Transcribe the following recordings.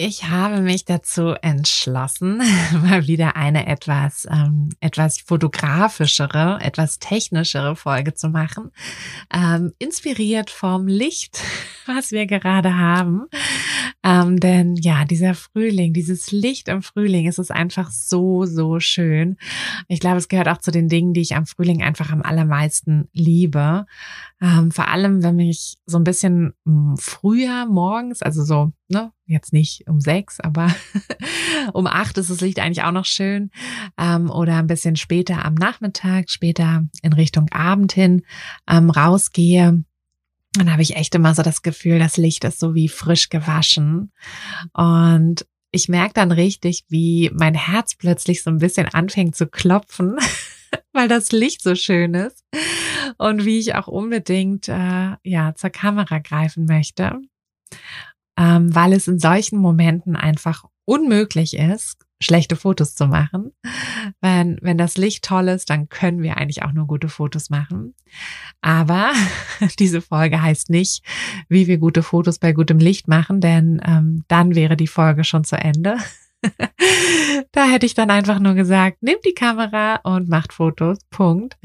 Ich habe mich dazu entschlossen, mal wieder eine etwas, ähm, etwas fotografischere, etwas technischere Folge zu machen. Ähm, inspiriert vom Licht, was wir gerade haben. Ähm, denn ja, dieser Frühling, dieses Licht im Frühling, es ist einfach so, so schön. Ich glaube, es gehört auch zu den Dingen, die ich am Frühling einfach am allermeisten liebe. Ähm, vor allem, wenn mich so ein bisschen hm, früher morgens, also so, ne, jetzt nicht um sechs, aber um acht ist das Licht eigentlich auch noch schön. Ähm, oder ein bisschen später am Nachmittag, später in Richtung Abend hin ähm, rausgehe. Dann habe ich echt immer so das Gefühl, das Licht ist so wie frisch gewaschen. Und ich merke dann richtig, wie mein Herz plötzlich so ein bisschen anfängt zu klopfen, weil das Licht so schön ist und wie ich auch unbedingt äh, ja zur Kamera greifen möchte, ähm, weil es in solchen Momenten einfach unmöglich ist, schlechte Fotos zu machen. Wenn, wenn das Licht toll ist, dann können wir eigentlich auch nur gute Fotos machen. Aber diese Folge heißt nicht, wie wir gute Fotos bei gutem Licht machen, denn ähm, dann wäre die Folge schon zu Ende. da hätte ich dann einfach nur gesagt, nehmt die Kamera und macht Fotos. Punkt.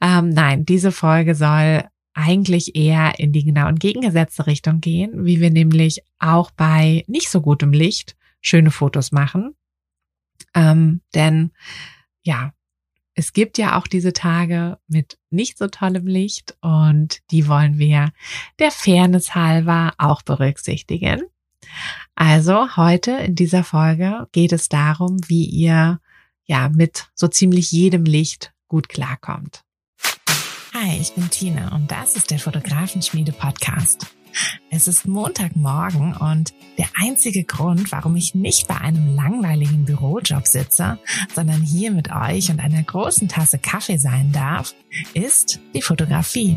Ähm, nein, diese Folge soll eigentlich eher in die genau entgegengesetzte Richtung gehen, wie wir nämlich auch bei nicht so gutem Licht schöne Fotos machen. Ähm, denn ja, es gibt ja auch diese Tage mit nicht so tollem Licht und die wollen wir der Fairness halber auch berücksichtigen. Also heute in dieser Folge geht es darum, wie ihr ja mit so ziemlich jedem Licht gut klarkommt. Hi, ich bin Tina und das ist der Fotografenschmiede Podcast. Es ist Montagmorgen und der einzige Grund, warum ich nicht bei einem langweiligen Bürojob sitze, sondern hier mit euch und einer großen Tasse Kaffee sein darf, ist die Fotografie.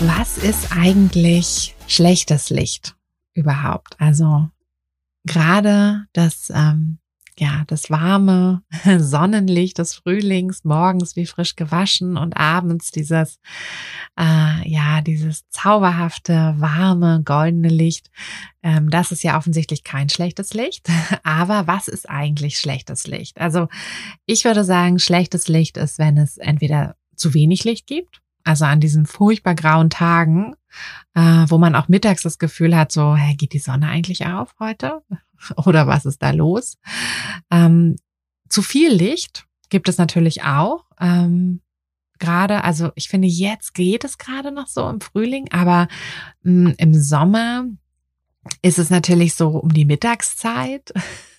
Was ist eigentlich schlechtes Licht überhaupt? Also gerade das ähm, ja, das warme Sonnenlicht des Frühlings, morgens wie frisch gewaschen und abends dieses, äh, ja, dieses zauberhafte, warme, goldene Licht. Ähm, das ist ja offensichtlich kein schlechtes Licht. Aber was ist eigentlich schlechtes Licht? Also ich würde sagen, schlechtes Licht ist, wenn es entweder zu wenig Licht gibt, also an diesen furchtbar grauen Tagen, äh, wo man auch mittags das Gefühl hat, so, hä, geht die Sonne eigentlich auf heute? oder was ist da los? Ähm, zu viel Licht gibt es natürlich auch. Ähm, gerade, also ich finde, jetzt geht es gerade noch so im Frühling, aber mh, mm, im Sommer ist es natürlich so um die Mittagszeit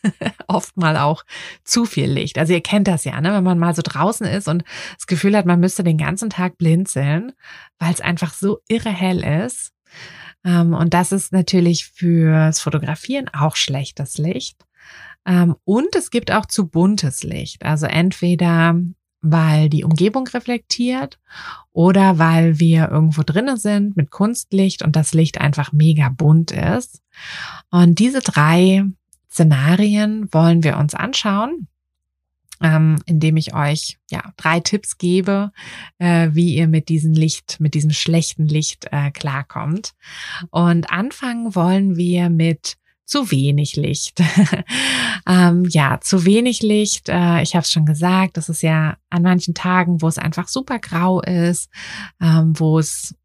oft mal auch zu viel Licht. Also ihr kennt das ja, ne? wenn man mal so draußen ist und das Gefühl hat, man müsste den ganzen Tag blinzeln, weil es einfach so irre hell ist. Ähm, und das ist natürlich fürs Fotografieren auch schlechtes Licht. Ähm, und es gibt auch zu buntes Licht. Also entweder weil die Umgebung reflektiert oder weil wir irgendwo drinnen sind mit Kunstlicht und das Licht einfach mega bunt ist. Und diese drei Szenarien wollen wir uns anschauen ähm, indem ich euch ja drei Tipps gebe, äh, wie ihr mit diesem Licht, mit diesem schlechten Licht äh, klarkommt. Und anfangen wollen wir mit zu wenig Licht. ähm, ja, zu wenig Licht. Äh, ich habe es schon gesagt, das ist ja an manchen Tagen, wo es einfach super grau ist, ähm, wo es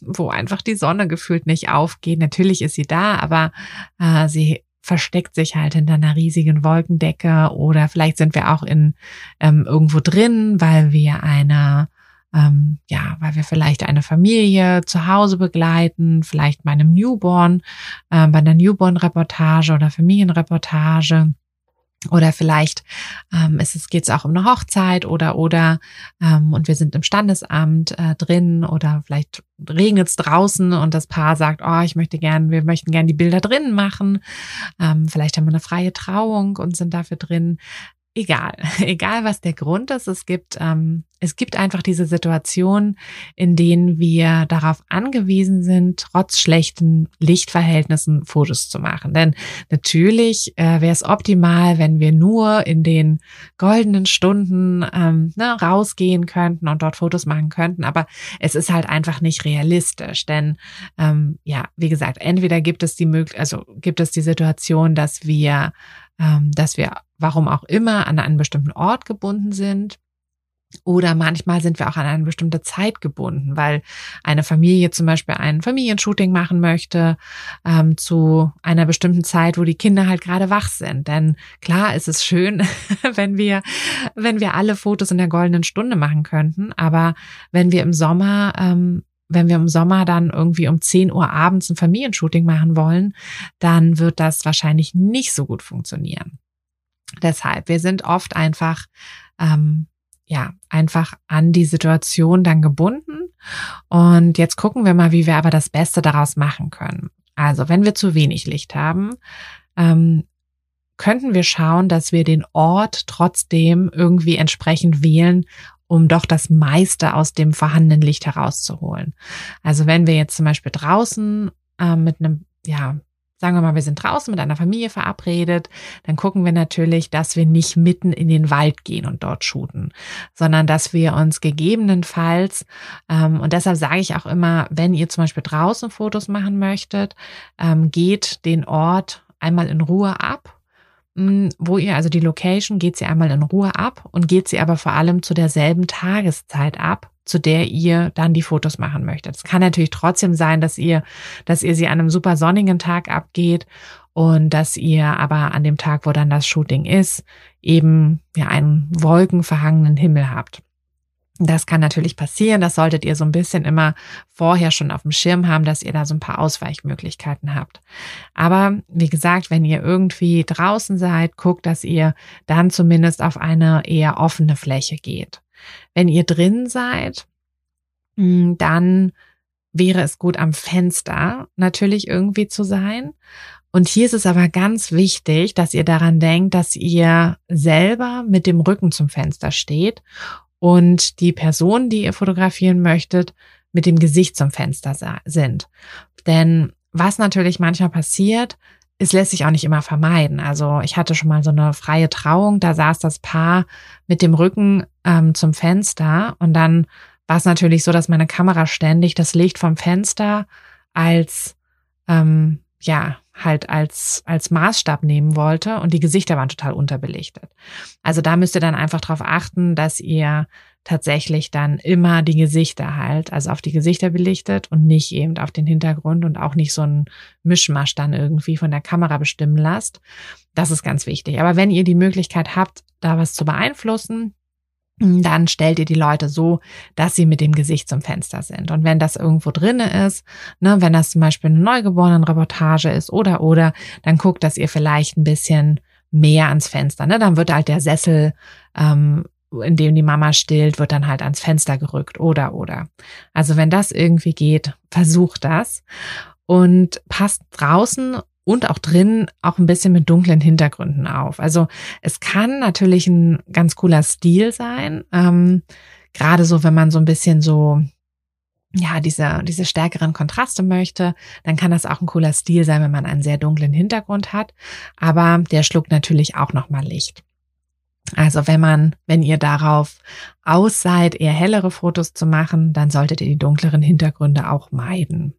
wo einfach die Sonne gefühlt nicht aufgeht. Natürlich ist sie da, aber äh, sie versteckt sich halt hinter einer riesigen Wolkendecke oder vielleicht sind wir auch in ähm, irgendwo drin, weil wir eine ähm, ja, weil wir vielleicht eine Familie zu Hause begleiten, vielleicht bei einem Newborn, äh, bei einer Newborn-Reportage oder Familienreportage oder vielleicht ähm, ist es geht es auch um eine Hochzeit oder oder ähm, und wir sind im Standesamt äh, drin oder vielleicht regnet es draußen und das Paar sagt, oh, ich möchte gern, wir möchten gern die Bilder drinnen machen. Ähm, vielleicht haben wir eine freie Trauung und sind dafür drin egal, egal was der Grund ist, es gibt, ähm, es gibt einfach diese Situation, in denen wir darauf angewiesen sind, trotz schlechten Lichtverhältnissen Fotos zu machen. Denn natürlich äh, wäre es optimal, wenn wir nur in den goldenen Stunden ähm, ne, rausgehen könnten und dort Fotos machen könnten. Aber es ist halt einfach nicht realistisch, denn ähm, ja, wie gesagt, entweder gibt es die Möglichkeit, also gibt es die Situation, dass wir dass wir, warum auch immer, an einen bestimmten Ort gebunden sind. Oder manchmal sind wir auch an eine bestimmte Zeit gebunden, weil eine Familie zum Beispiel ein Familienshooting machen möchte ähm, zu einer bestimmten Zeit, wo die Kinder halt gerade wach sind. Denn klar ist es schön, wenn wir, wenn wir alle Fotos in der goldenen Stunde machen könnten. Aber wenn wir im Sommer ähm, wenn wir im Sommer dann irgendwie um 10 Uhr abends ein Familienshooting machen wollen, dann wird das wahrscheinlich nicht so gut funktionieren. Deshalb, wir sind oft einfach, ähm, ja, einfach an die Situation dann gebunden. Und jetzt gucken wir mal, wie wir aber das Beste daraus machen können. Also, wenn wir zu wenig Licht haben, ähm, könnten wir schauen, dass wir den Ort trotzdem irgendwie entsprechend wählen, um doch das meiste aus dem vorhandenen Licht herauszuholen. Also wenn wir jetzt zum Beispiel draußen äh, mit einem, ja, sagen wir mal, wir sind draußen mit einer Familie verabredet, dann gucken wir natürlich, dass wir nicht mitten in den Wald gehen und dort shooten, sondern dass wir uns gegebenenfalls, ähm, und deshalb sage ich auch immer, wenn ihr zum Beispiel draußen Fotos machen möchtet, ähm, geht den Ort einmal in Ruhe ab wo ihr also die Location geht sie einmal in Ruhe ab und geht sie aber vor allem zu derselben Tageszeit ab, zu der ihr dann die Fotos machen möchtet. Es kann natürlich trotzdem sein, dass ihr, dass ihr sie an einem super sonnigen Tag abgeht und dass ihr aber an dem Tag, wo dann das Shooting ist, eben ja einen wolkenverhangenen Himmel habt. Das kann natürlich passieren. Das solltet ihr so ein bisschen immer vorher schon auf dem Schirm haben, dass ihr da so ein paar Ausweichmöglichkeiten habt. Aber wie gesagt, wenn ihr irgendwie draußen seid, guckt, dass ihr dann zumindest auf eine eher offene Fläche geht. Wenn ihr drin seid, hm, dann wäre es gut am Fenster natürlich irgendwie zu sein. Und hier ist es aber ganz wichtig, dass ihr daran denkt, dass ihr selber mit dem Rücken zum Fenster steht und die Personen, die ihr fotografieren möchtet, mit dem Gesicht zum Fenster sind. Denn was natürlich manchmal passiert, es lässt sich auch nicht immer vermeiden. Also ich hatte schon mal so eine freie Trauung, da saß das Paar mit dem Rücken ähm, zum Fenster und dann war es natürlich so, dass meine Kamera ständig das Licht vom Fenster als ähm, ja halt als, als Maßstab nehmen wollte und die Gesichter waren total unterbelichtet. Also da müsst ihr dann einfach darauf achten, dass ihr tatsächlich dann immer die Gesichter halt, also auf die Gesichter belichtet und nicht eben auf den Hintergrund und auch nicht so ein Mischmasch dann irgendwie von der Kamera bestimmen lasst. Das ist ganz wichtig. Aber wenn ihr die Möglichkeit habt, da was zu beeinflussen, dann stellt ihr die Leute so, dass sie mit dem Gesicht zum Fenster sind. Und wenn das irgendwo drinne ist, ne, wenn das zum Beispiel eine Neugeborenen-Reportage ist oder oder, dann guckt, dass ihr vielleicht ein bisschen mehr ans Fenster. Ne? Dann wird halt der Sessel, ähm, in dem die Mama stillt, wird dann halt ans Fenster gerückt oder oder. Also wenn das irgendwie geht, versucht das und passt draußen und auch drin auch ein bisschen mit dunklen Hintergründen auf. Also es kann natürlich ein ganz cooler Stil sein. Ähm, Gerade so, wenn man so ein bisschen so ja, diese, diese stärkeren Kontraste möchte, dann kann das auch ein cooler Stil sein, wenn man einen sehr dunklen Hintergrund hat. Aber der schluckt natürlich auch nochmal Licht. Also wenn man, wenn ihr darauf aus seid, eher hellere Fotos zu machen, dann solltet ihr die dunkleren Hintergründe auch meiden.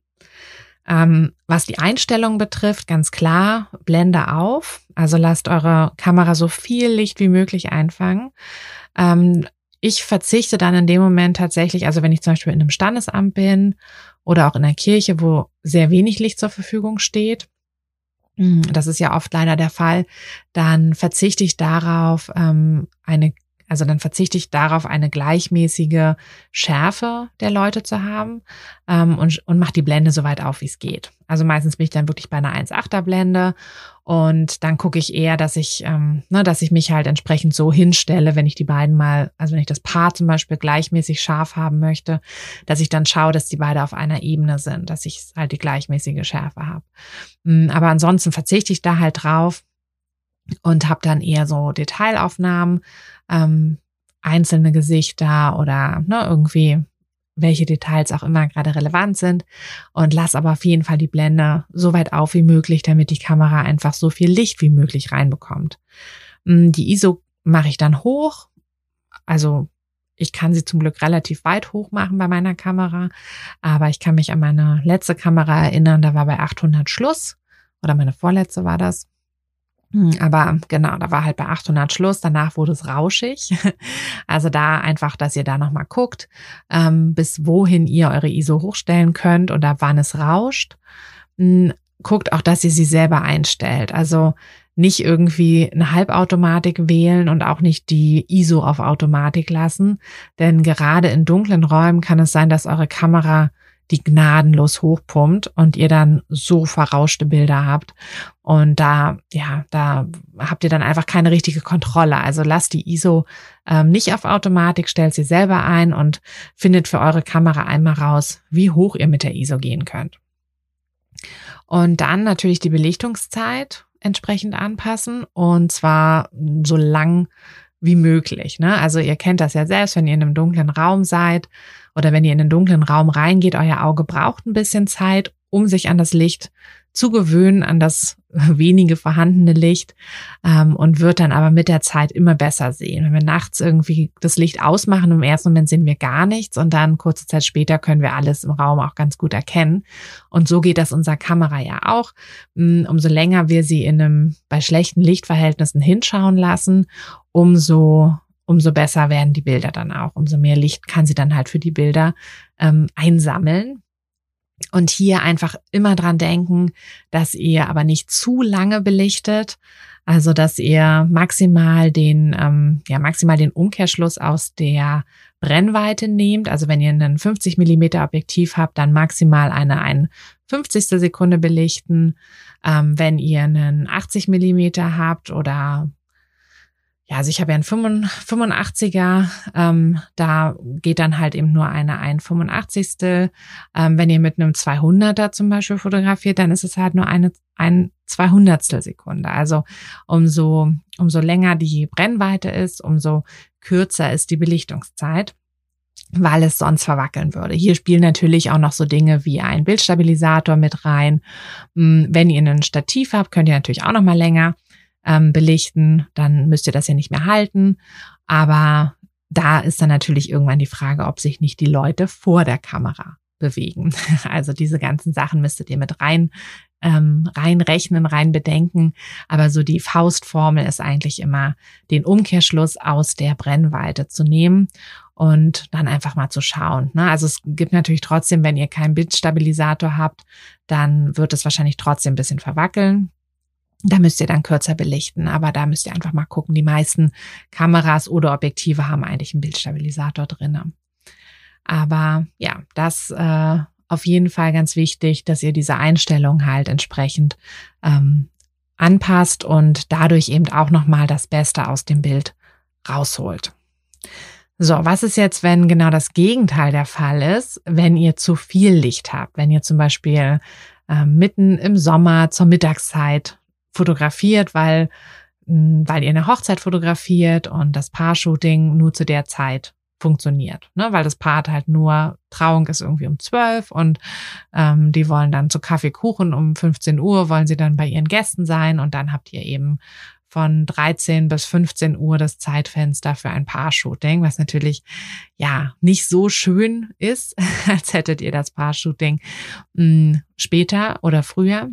Ähm, was die Einstellung betrifft, ganz klar, Blende auf. Also lasst eure Kamera so viel Licht wie möglich einfangen. Ähm, ich verzichte dann in dem Moment tatsächlich, also wenn ich zum Beispiel in einem Standesamt bin oder auch in einer Kirche, wo sehr wenig Licht zur Verfügung steht, hm, das ist ja oft leider der Fall, dann verzichte ich darauf, ähm, eine also dann verzichte ich darauf, eine gleichmäßige Schärfe der Leute zu haben ähm, und, und mache die Blende so weit auf, wie es geht. Also meistens bin ich dann wirklich bei einer 1,8er Blende und dann gucke ich eher, dass ich, ähm, ne, dass ich mich halt entsprechend so hinstelle, wenn ich die beiden mal, also wenn ich das Paar zum Beispiel gleichmäßig scharf haben möchte, dass ich dann schaue, dass die beide auf einer Ebene sind, dass ich halt die gleichmäßige Schärfe habe. Hm, aber ansonsten verzichte ich da halt drauf und habe dann eher so Detailaufnahmen, ähm, einzelne Gesichter oder ne, irgendwie welche Details auch immer gerade relevant sind und lass aber auf jeden Fall die Blende so weit auf wie möglich, damit die Kamera einfach so viel Licht wie möglich reinbekommt. Mm, die ISO mache ich dann hoch, also ich kann sie zum Glück relativ weit hoch machen bei meiner Kamera, aber ich kann mich an meine letzte Kamera erinnern, da war bei 800 Schluss oder meine vorletzte war das. Hm, aber genau, da war halt bei 800 Schluss. Danach wurde es rauschig. Also da einfach, dass ihr da nochmal guckt, ähm, bis wohin ihr eure ISO hochstellen könnt oder wann es rauscht. Hm, guckt auch, dass ihr sie selber einstellt. Also nicht irgendwie eine Halbautomatik wählen und auch nicht die ISO auf Automatik lassen. Denn gerade in dunklen Räumen kann es sein, dass eure Kamera die gnadenlos hochpumpt und ihr dann so verrauschte Bilder habt. Und da, ja, da habt ihr dann einfach keine richtige Kontrolle. Also lasst die ISO ähm, nicht auf Automatik, stellt sie selber ein und findet für eure Kamera einmal raus, wie hoch ihr mit der ISO gehen könnt. Und dann natürlich die Belichtungszeit entsprechend anpassen und zwar so lang wie möglich. Ne? Also ihr kennt das ja selbst, wenn ihr in einem dunklen Raum seid oder wenn ihr in einen dunklen Raum reingeht, euer Auge braucht ein bisschen Zeit, um sich an das Licht zu gewöhnen, an das wenige vorhandene Licht ähm, und wird dann aber mit der Zeit immer besser sehen. Wenn wir nachts irgendwie das Licht ausmachen, im ersten Moment sehen wir gar nichts und dann kurze Zeit später können wir alles im Raum auch ganz gut erkennen. Und so geht das unserer Kamera ja auch. Mm, umso länger wir sie in einem bei schlechten Lichtverhältnissen hinschauen lassen, umso umso besser werden die Bilder dann auch. Umso mehr Licht kann sie dann halt für die Bilder ähm, einsammeln. Und hier einfach immer dran denken, dass ihr aber nicht zu lange belichtet. Also, dass ihr maximal den, ähm, ja, maximal den Umkehrschluss aus der Brennweite nehmt. Also, wenn ihr einen 50 Millimeter Objektiv habt, dann maximal eine ein 50. Sekunde belichten. Ähm, wenn ihr einen 80 Millimeter habt oder ja, also ich habe ja einen 85er, ähm, da geht dann halt eben nur eine 185. Ähm, wenn ihr mit einem 200er zum Beispiel fotografiert, dann ist es halt nur eine ein 200 Sekunde. Also umso, umso länger die Brennweite ist, umso kürzer ist die Belichtungszeit weil es sonst verwackeln würde. Hier spielen natürlich auch noch so Dinge wie ein Bildstabilisator mit rein. Hm, wenn ihr ein Stativ habt, könnt ihr natürlich auch noch mal länger ähm, belichten, dann müsst ihr das ja nicht mehr halten. Aber da ist dann natürlich irgendwann die Frage, ob sich nicht die Leute vor der Kamera bewegen. Also diese ganzen Sachen müsstet ihr mit rein ähm, reinrechnen, rein bedenken. Aber so die Faustformel ist eigentlich immer, den Umkehrschluss aus der Brennweite zu nehmen und dann einfach mal zu schauen. Ne? Also es gibt natürlich trotzdem, wenn ihr keinen Bildstabilisator habt, dann wird es wahrscheinlich trotzdem ein bisschen verwackeln. Da müsst ihr dann kürzer belichten, aber da müsst ihr einfach mal gucken. Die meisten Kameras oder Objektive haben eigentlich einen Bildstabilisator drinne. Aber ja, das äh, auf jeden Fall ganz wichtig, dass ihr diese Einstellung halt entsprechend ähm, anpasst und dadurch eben auch nochmal das Beste aus dem Bild rausholt. So, was ist jetzt, wenn genau das Gegenteil der Fall ist, wenn ihr zu viel Licht habt? Wenn ihr zum Beispiel äh, mitten im Sommer zur Mittagszeit fotografiert, weil, mh, weil ihr eine Hochzeit fotografiert und das Paar-Shooting nur zu der Zeit funktioniert, ne? weil das Paar halt nur Trauung ist irgendwie um zwölf und ähm, die wollen dann zu Kaffeekuchen um 15 Uhr wollen sie dann bei ihren Gästen sein und dann habt ihr eben von 13 bis 15 Uhr das Zeitfenster für ein Paar-Shooting, was natürlich ja nicht so schön ist, als hättet ihr das Paar-Shooting hm, später oder früher.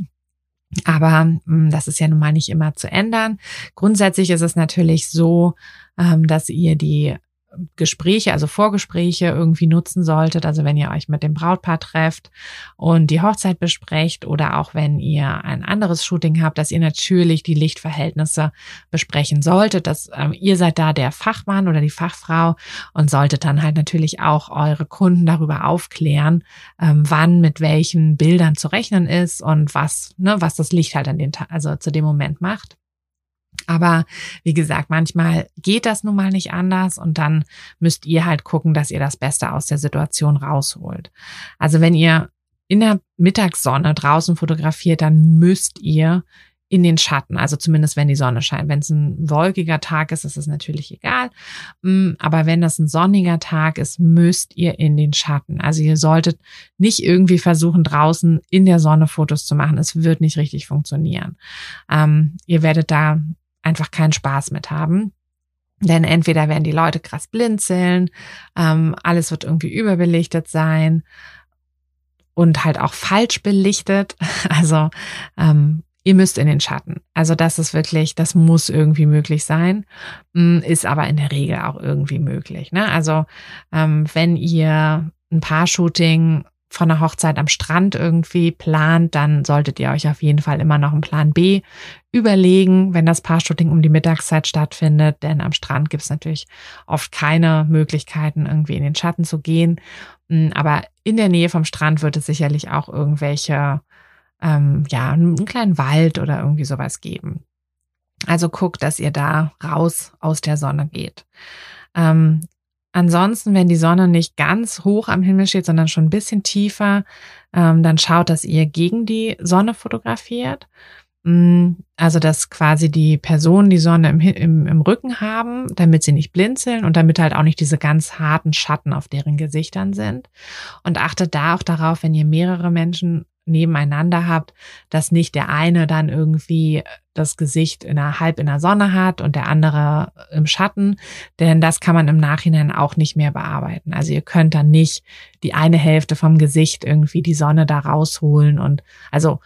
Aber hm, das ist ja nun mal nicht immer zu ändern. Grundsätzlich ist es natürlich so, ähm, dass ihr die Gespräche, also Vorgespräche irgendwie nutzen solltet. Also wenn ihr euch mit dem Brautpaar trefft und die Hochzeit besprecht oder auch wenn ihr ein anderes Shooting habt, dass ihr natürlich die Lichtverhältnisse besprechen solltet. Dass ähm, ihr seid da der Fachmann oder die Fachfrau und solltet dann halt natürlich auch eure Kunden darüber aufklären, ähm, wann mit welchen Bildern zu rechnen ist und was, ne, was das Licht halt an den, also zu dem Moment macht. Aber wie gesagt, manchmal geht das nun mal nicht anders und dann müsst ihr halt gucken, dass ihr das Beste aus der Situation rausholt. Also wenn ihr in der Mittagssonne draußen fotografiert, dann müsst ihr in den Schatten, also zumindest wenn die Sonne scheint. Wenn es ein wolkiger Tag ist, ist es natürlich egal. Mm, aber wenn das ein sonniger Tag ist, müsst ihr in den Schatten. Also ihr solltet nicht irgendwie versuchen, draußen in der Sonne Fotos zu machen. Es wird nicht richtig funktionieren. Ähm, ihr werdet da einfach keinen Spaß mit haben. Denn entweder werden die Leute krass blinzeln, ähm, alles wird irgendwie überbelichtet sein und halt auch falsch belichtet. Also ähm, ihr müsst in den Schatten. Also das ist wirklich, das muss irgendwie möglich sein, mm, ist aber in der Regel auch irgendwie möglich. Ne? Also ähm, wenn ihr ein Paar-Shooting von einer Hochzeit am Strand irgendwie plant, dann solltet ihr euch auf jeden Fall immer noch einen Plan B überlegen, wenn das Paar-Shooting um die Mittagszeit stattfindet. Denn am Strand gibt es natürlich oft keine Möglichkeiten, irgendwie in den Schatten zu gehen. Hm, aber in der Nähe vom Strand wird es sicherlich auch irgendwelche, ähm, ja, einen kleinen Wald oder irgendwie sowas geben. Also guckt, dass ihr da raus aus der Sonne geht. Ähm, Ansonsten, wenn die Sonne nicht ganz hoch am Himmel steht, sondern schon ein bisschen tiefer, ähm, dann schaut, dass ihr gegen die Sonne fotografiert. Mm, also, dass quasi die Personen die Sonne im, im, im Rücken haben, damit sie nicht blinzeln und damit halt auch nicht diese ganz harten Schatten auf deren Gesichtern sind. Und achtet da auch darauf, wenn ihr mehrere Menschen nebeneinander habt, dass nicht der eine dann irgendwie das Gesicht in der, halb in der Sonne hat und der andere im Schatten, denn das kann man im Nachhinein auch nicht mehr bearbeiten. Also ihr könnt dann nicht die eine Hälfte vom Gesicht irgendwie die Sonne da rausholen und also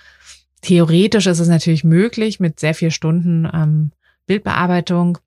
theoretisch ist es natürlich möglich mit sehr vier Stunden ähm, Bildbearbeitung,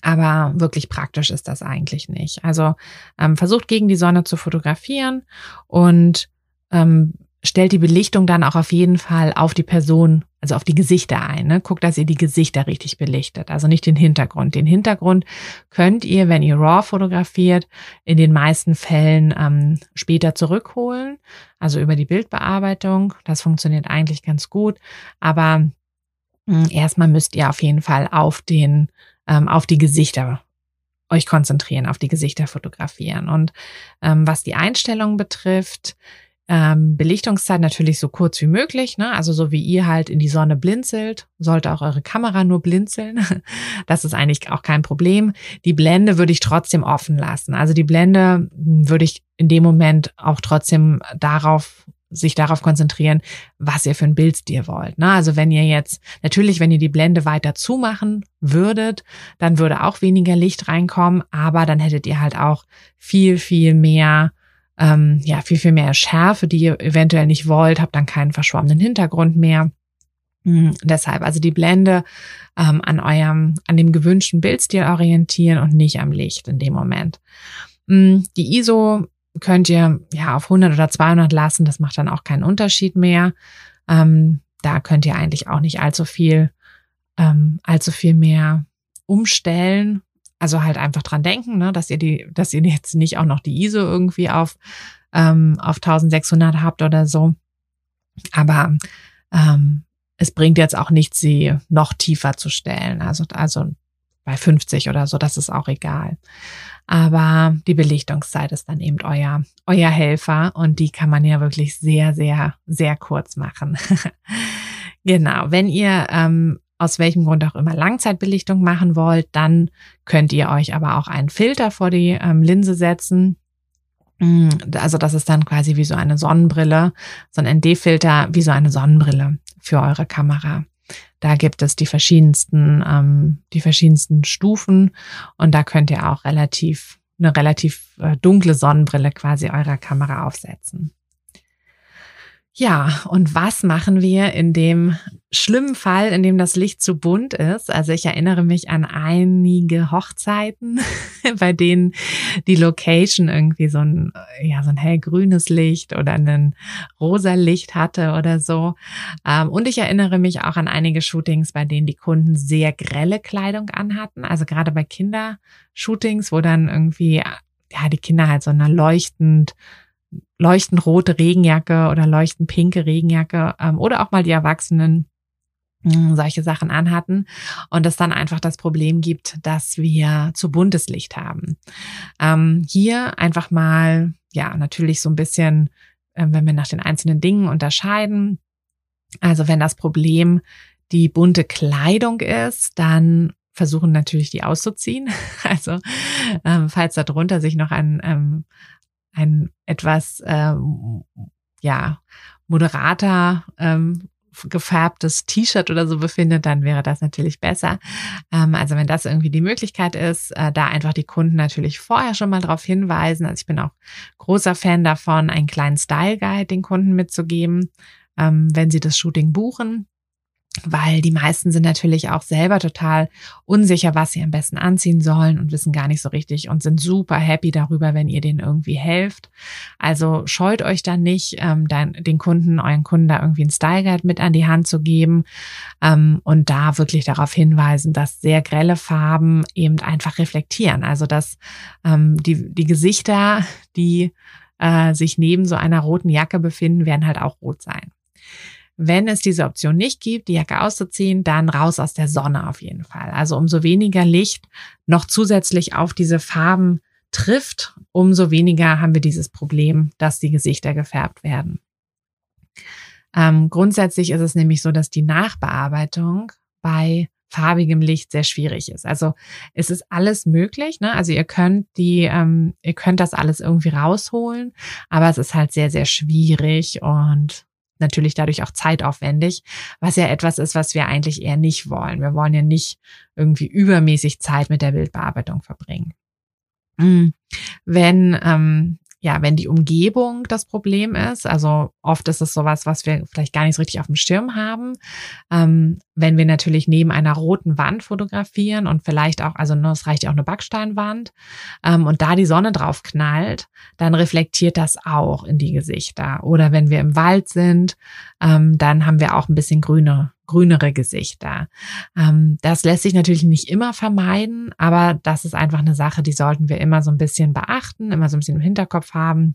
aber wirklich praktisch ist das eigentlich nicht. Also ähm, versucht gegen die Sonne zu fotografieren und ähm, stellt die Belichtung dann auch auf jeden Fall auf die Person, also auf die Gesichter ein. Ne? Guckt, dass ihr die Gesichter richtig belichtet, also nicht den Hintergrund. Den Hintergrund könnt ihr, wenn ihr RAW fotografiert, in den meisten Fällen ähm, später zurückholen, also über die Bildbearbeitung. Das funktioniert eigentlich ganz gut, aber mh, hm, erstmal müsst ihr auf jeden Fall auf den, ähm, auf die Gesichter euch konzentrieren, auf die Gesichter fotografieren. Und ähm, was die Einstellung betrifft, ähm, Belichtungszeit natürlich so kurz wie möglich, ne? Also so wie ihr halt in die Sonne blinzelt, sollte auch eure Kamera nur blinzeln. Das ist eigentlich auch kein Problem. Die Blende würde ich trotzdem offen lassen. Also die Blende würde ich in dem Moment auch trotzdem darauf sich darauf konzentrieren, was ihr für ein Bildstil wollt. Ne? Also wenn ihr jetzt, natürlich, wenn ihr die Blende weiter zumachen würdet, dann würde auch weniger Licht reinkommen, aber dann hättet ihr halt auch viel, viel mehr ähm, ja, viel, viel mehr Schärfe, die ihr eventuell nicht wollt, habt dann keinen verschwommenen Hintergrund mehr. Mhm, deshalb also die Blende ähm, an eurem, an dem gewünschten Bildstil orientieren und nicht am Licht in dem Moment. Mhm, die ISO könnt ihr ja auf 100 oder 200 lassen, das macht dann auch keinen Unterschied mehr. Ähm, da könnt ihr eigentlich auch nicht allzu viel, ähm, allzu viel mehr umstellen. Also halt einfach dran denken, ne, dass ihr die, dass ihr jetzt nicht auch noch die ISO irgendwie auf, ähm, auf 1600 habt oder so. Aber ähm, es bringt jetzt auch nichts, sie noch tiefer zu stellen. Also, also bei 50 oder so, das ist auch egal. Aber die Belichtungszeit ist dann eben euer, euer Helfer und die kann man ja wirklich sehr, sehr, sehr kurz machen. genau. Wenn ihr ähm, aus welchem Grund auch immer Langzeitbelichtung machen wollt, dann könnt ihr euch aber auch einen Filter vor die ähm, Linse setzen. Mm, also das ist dann quasi wie so eine Sonnenbrille, so ein ND-Filter wie so eine Sonnenbrille für eure Kamera. Da gibt es die verschiedensten, ähm, die verschiedensten Stufen und da könnt ihr auch relativ eine relativ äh, dunkle Sonnenbrille quasi eurer Kamera aufsetzen. Ja, und was machen wir in dem schlimmen Fall, in dem das Licht zu bunt ist? Also ich erinnere mich an einige Hochzeiten, bei denen die Location irgendwie so ein, ja, so ein hellgrünes Licht oder ein rosa Licht hatte oder so. Ähm, und ich erinnere mich auch an einige Shootings, bei denen die Kunden sehr grelle Kleidung anhatten. Also gerade bei Kindershootings, wo dann irgendwie, ja, die Kinder halt so eine leuchtend leuchtend rote Regenjacke oder leuchtend pinke Regenjacke ähm, oder auch mal die Erwachsenen solche Sachen anhatten und es dann einfach das Problem gibt, dass wir zu buntes Licht haben. Ähm, hier einfach mal, ja, natürlich so ein bisschen, äh, wenn wir nach den einzelnen Dingen unterscheiden. Also wenn das Problem die bunte Kleidung ist, dann versuchen natürlich die auszuziehen. Also ähm, falls darunter sich noch ein ähm, ein etwas ähm, ja moderater ähm, gefärbtes T-Shirt oder so befindet, dann wäre das natürlich besser. Ähm, also wenn das irgendwie die Möglichkeit ist, äh, da einfach die Kunden natürlich vorher schon mal darauf hinweisen. Also ich bin auch großer Fan davon, einen kleinen Style Guide den Kunden mitzugeben, ähm, wenn sie das Shooting buchen weil die meisten sind natürlich auch selber total unsicher, was sie am besten anziehen sollen und wissen gar nicht so richtig und sind super happy darüber, wenn ihr denen irgendwie helft. Also scheut euch dann nicht, ähm, dann, den Kunden, euren Kunden da irgendwie einen Style Guide mit an die Hand zu geben ähm, und da wirklich darauf hinweisen, dass sehr grelle Farben eben einfach reflektieren. Also dass ähm, die, die Gesichter, die äh, sich neben so einer roten Jacke befinden, werden halt auch rot sein. Wenn es diese Option nicht gibt, die Jacke auszuziehen, dann raus aus der Sonne auf jeden Fall. Also umso weniger Licht noch zusätzlich auf diese Farben trifft, umso weniger haben wir dieses Problem, dass die Gesichter gefärbt werden. Ähm, grundsätzlich ist es nämlich so, dass die Nachbearbeitung bei farbigem Licht sehr schwierig ist. Also es ist alles möglich, ne? Also ihr könnt die, ähm, ihr könnt das alles irgendwie rausholen, aber es ist halt sehr, sehr schwierig und natürlich dadurch auch zeitaufwendig, was ja etwas ist, was wir eigentlich eher nicht wollen. Wir wollen ja nicht irgendwie übermäßig Zeit mit der Bildbearbeitung verbringen. Hm. Wenn ähm, ja, wenn die Umgebung das Problem ist, also oft ist es sowas, was wir vielleicht gar nicht so richtig auf dem Schirm haben. Ähm, wenn wir natürlich neben einer roten Wand fotografieren und vielleicht auch, also nur, es reicht ja auch eine Backsteinwand, ähm, und da die Sonne drauf knallt, dann reflektiert das auch in die Gesichter. Oder wenn wir im Wald sind, ähm, dann haben wir auch ein bisschen grüne grünere Gesichter. Ähm, das lässt sich natürlich nicht immer vermeiden, aber das ist einfach eine Sache, die sollten wir immer so ein bisschen beachten, immer so ein bisschen im Hinterkopf haben.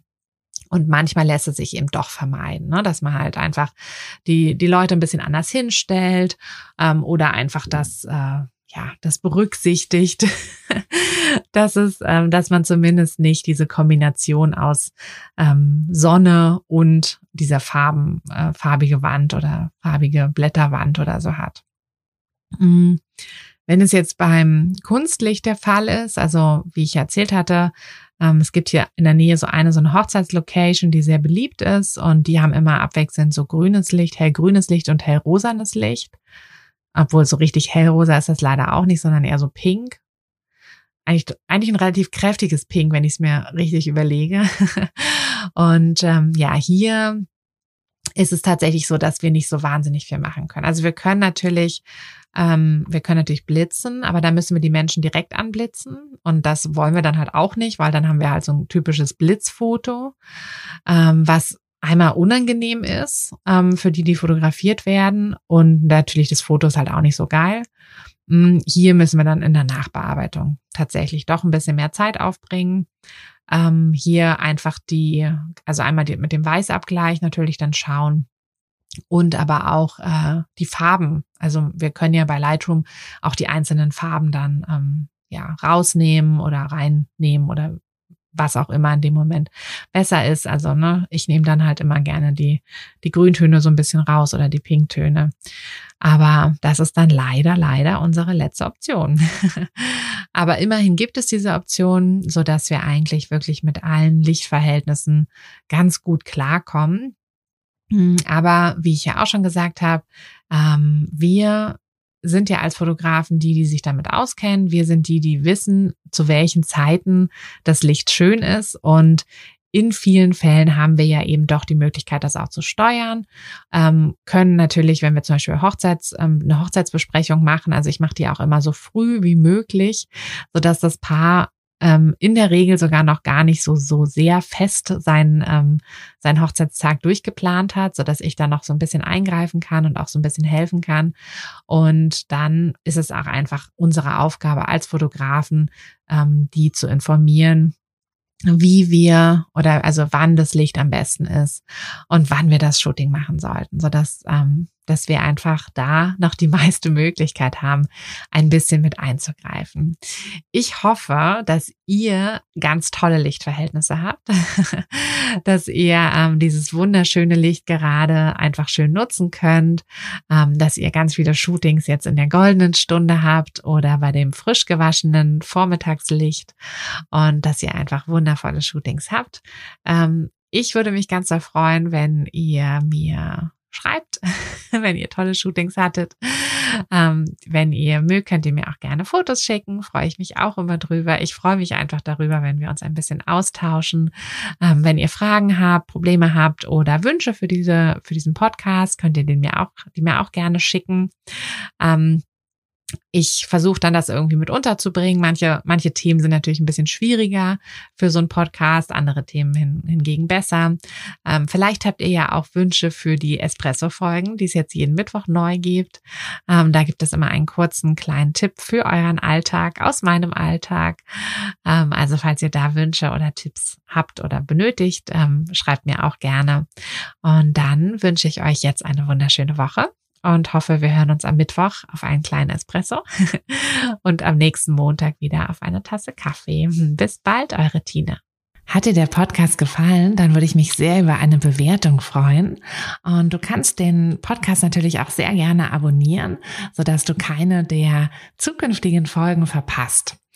Und manchmal lässt es sich eben doch vermeiden, ne? dass man halt einfach die, die Leute ein bisschen anders hinstellt ähm, oder einfach das, äh, ja, das berücksichtigt, dass es, ähm, dass man zumindest nicht diese Kombination aus ähm, Sonne und dieser Farben, äh, farbige Wand oder farbige Blätterwand oder so hat. Mhm. Wenn es jetzt beim Kunstlicht der Fall ist, also wie ich erzählt hatte, ähm, es gibt hier in der Nähe so eine so eine Hochzeitslocation, die sehr beliebt ist und die haben immer abwechselnd so grünes Licht, hellgrünes Licht und hellrosanes Licht. Obwohl so richtig hellrosa ist das leider auch nicht, sondern eher so pink. Eigentlich, eigentlich ein relativ kräftiges Pink, wenn ich es mir richtig überlege. Und ähm, ja, hier ist es tatsächlich so, dass wir nicht so wahnsinnig viel machen können. Also wir können natürlich, ähm, wir können natürlich blitzen, aber da müssen wir die Menschen direkt anblitzen und das wollen wir dann halt auch nicht, weil dann haben wir halt so ein typisches Blitzfoto, ähm, was einmal unangenehm ist ähm, für die, die fotografiert werden und natürlich das Foto ist halt auch nicht so geil. Hm, hier müssen wir dann in der Nachbearbeitung tatsächlich doch ein bisschen mehr Zeit aufbringen. Ähm, hier einfach die, also einmal die, mit dem Weißabgleich natürlich dann schauen und aber auch äh, die Farben. Also wir können ja bei Lightroom auch die einzelnen Farben dann ähm, ja, rausnehmen oder reinnehmen oder was auch immer in dem Moment besser ist. Also, ne, ich nehme dann halt immer gerne die, die Grüntöne so ein bisschen raus oder die Pinktöne. Aber das ist dann leider, leider unsere letzte Option. Aber immerhin gibt es diese Option, so dass wir eigentlich wirklich mit allen Lichtverhältnissen ganz gut klarkommen. Hm, aber wie ich ja auch schon gesagt habe, ähm, wir sind ja als Fotografen die, die sich damit auskennen. Wir sind die, die wissen, zu welchen Zeiten das Licht schön ist. Und in vielen Fällen haben wir ja eben doch die Möglichkeit, das auch zu steuern. Ähm, können natürlich, wenn wir zum Beispiel Hochzeits, ähm, eine Hochzeitsbesprechung machen, also ich mache die auch immer so früh wie möglich, sodass das Paar ähm, in der Regel sogar noch gar nicht so, so sehr fest sein, ähm, sein Hochzeitstag durchgeplant hat, so dass ich da noch so ein bisschen eingreifen kann und auch so ein bisschen helfen kann. Und dann ist es auch einfach unsere Aufgabe als Fotografen, ähm, die zu informieren, wie wir oder also wann das Licht am besten ist und wann wir das Shooting machen sollten, so dass ähm, dass wir einfach da noch die meiste Möglichkeit haben, ein bisschen mit einzugreifen. Ich hoffe, dass ihr ganz tolle Lichtverhältnisse habt, dass ihr ähm, dieses wunderschöne Licht gerade einfach schön nutzen könnt, ähm, dass ihr ganz viele Shootings jetzt in der goldenen Stunde habt oder bei dem frisch gewaschenen Vormittagslicht und dass ihr einfach wundervolle Shootings habt. Ähm, ich würde mich ganz sehr freuen, wenn ihr mir schreibt, wenn ihr tolle Shootings hattet. Ähm, wenn ihr mögt, könnt ihr mir auch gerne Fotos schicken. Freue ich mich auch immer drüber. Ich freue mich einfach darüber, wenn wir uns ein bisschen austauschen. Ähm, wenn ihr Fragen habt, Probleme habt oder Wünsche für diese, für diesen Podcast, könnt ihr den mir auch, die mir auch gerne schicken. Ähm, ich versuche dann das irgendwie mit unterzubringen. Manche, manche Themen sind natürlich ein bisschen schwieriger für so einen Podcast, andere Themen hin, hingegen besser. Ähm, vielleicht habt ihr ja auch Wünsche für die Espresso-Folgen, die es jetzt jeden Mittwoch neu gibt. Ähm, da gibt es immer einen kurzen kleinen Tipp für euren Alltag aus meinem Alltag. Ähm, also falls ihr da Wünsche oder Tipps habt oder benötigt, ähm, schreibt mir auch gerne. Und dann wünsche ich euch jetzt eine wunderschöne Woche und hoffe, wir hören uns am Mittwoch auf einen kleinen Espresso und am nächsten Montag wieder auf eine Tasse Kaffee. Bis bald, eure Tina. Hat dir der Podcast gefallen, dann würde ich mich sehr über eine Bewertung freuen. Und du kannst den Podcast natürlich auch sehr gerne abonnieren, sodass du keine der zukünftigen Folgen verpasst.